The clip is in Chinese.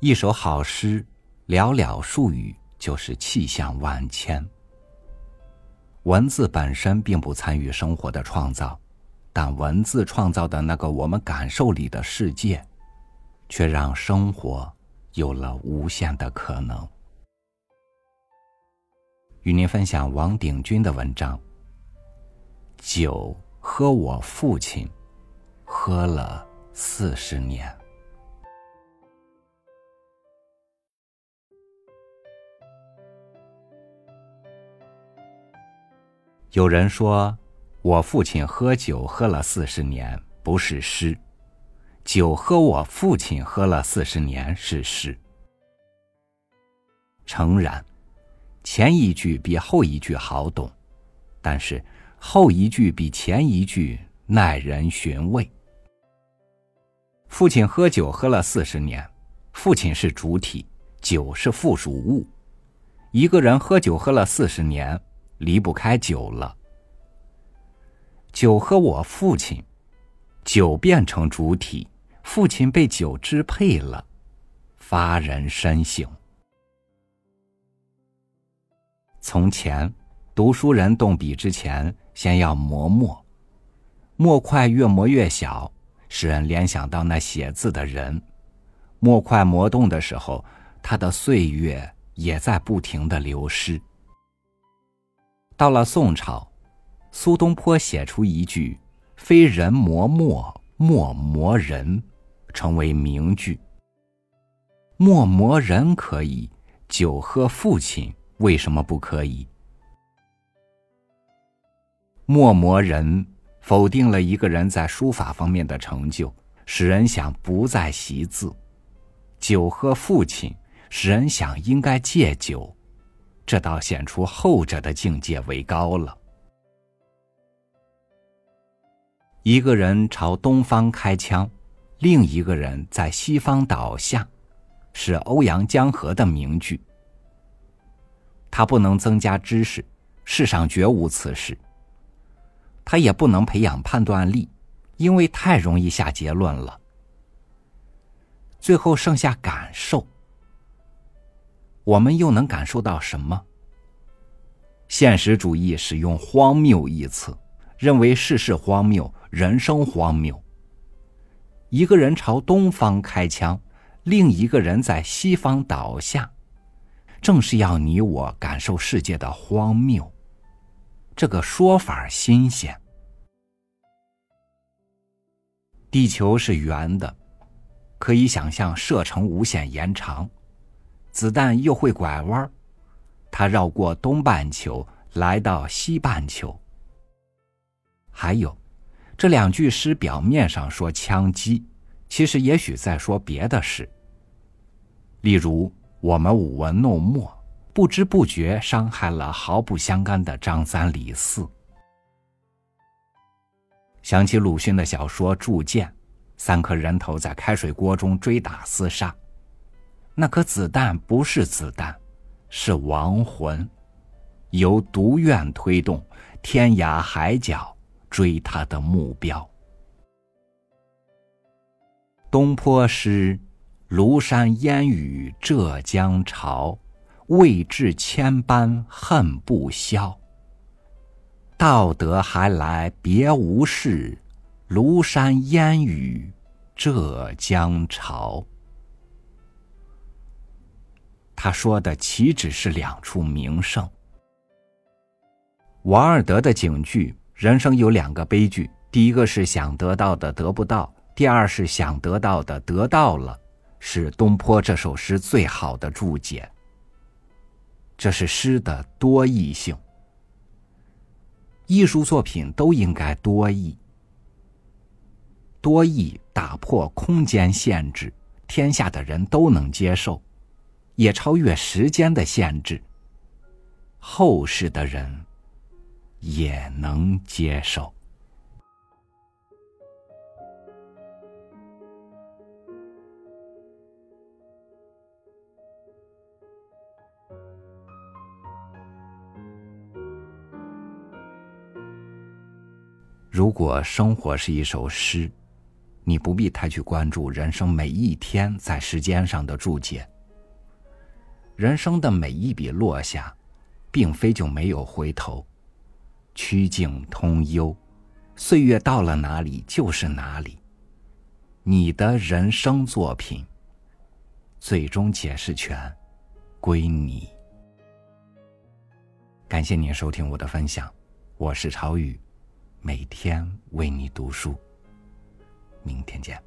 一首好诗，寥寥数语就是气象万千。文字本身并不参与生活的创造，但文字创造的那个我们感受里的世界，却让生活有了无限的可能。与您分享王鼎钧的文章。酒喝我父亲，喝了四十年。有人说，我父亲喝酒喝了四十年不是诗，酒喝我父亲喝了四十年是诗。诚然，前一句比后一句好懂，但是。后一句比前一句耐人寻味。父亲喝酒喝了四十年，父亲是主体，酒是附属物。一个人喝酒喝了四十年，离不开酒了。酒和我父亲，酒变成主体，父亲被酒支配了，发人深省。从前。读书人动笔之前，先要磨墨，墨块越磨越小，使人联想到那写字的人。墨块磨动的时候，他的岁月也在不停的流失。到了宋朝，苏东坡写出一句“非人磨墨，墨磨人”，成为名句。墨磨人可以，酒喝父亲为什么不可以？墨磨人，否定了一个人在书法方面的成就，使人想不再习字；酒喝父亲，使人想应该戒酒，这倒显出后者的境界为高了。一个人朝东方开枪，另一个人在西方倒下，是欧阳江河的名句。他不能增加知识，世上绝无此事。他也不能培养判断力，因为太容易下结论了。最后剩下感受，我们又能感受到什么？现实主义使用“荒谬”一词，认为世事荒谬，人生荒谬。一个人朝东方开枪，另一个人在西方倒下，正是要你我感受世界的荒谬。这个说法新鲜。地球是圆的，可以想象射程无限延长，子弹又会拐弯它绕过东半球来到西半球。还有，这两句诗表面上说枪击，其实也许在说别的事。例如，我们舞文弄墨。不知不觉伤害了毫不相干的张三李四。想起鲁迅的小说《铸剑》，三颗人头在开水锅中追打厮杀，那颗子弹不是子弹，是亡魂，由毒愿推动，天涯海角追他的目标。东坡诗：庐山烟雨浙江潮。未至千般恨不消。道德还来别无事，庐山烟雨浙江潮。他说的岂止是两处名胜？王尔德的警句：“人生有两个悲剧，第一个是想得到的得不到，第二是想得到的得到了。”是东坡这首诗最好的注解。这是诗的多义性。艺术作品都应该多义，多义打破空间限制，天下的人都能接受，也超越时间的限制，后世的人也能接受。如果生活是一首诗，你不必太去关注人生每一天在时间上的注解。人生的每一笔落下，并非就没有回头。曲径通幽，岁月到了哪里就是哪里。你的人生作品，最终解释权归你。感谢您收听我的分享，我是朝雨，每天为你读书。明天见。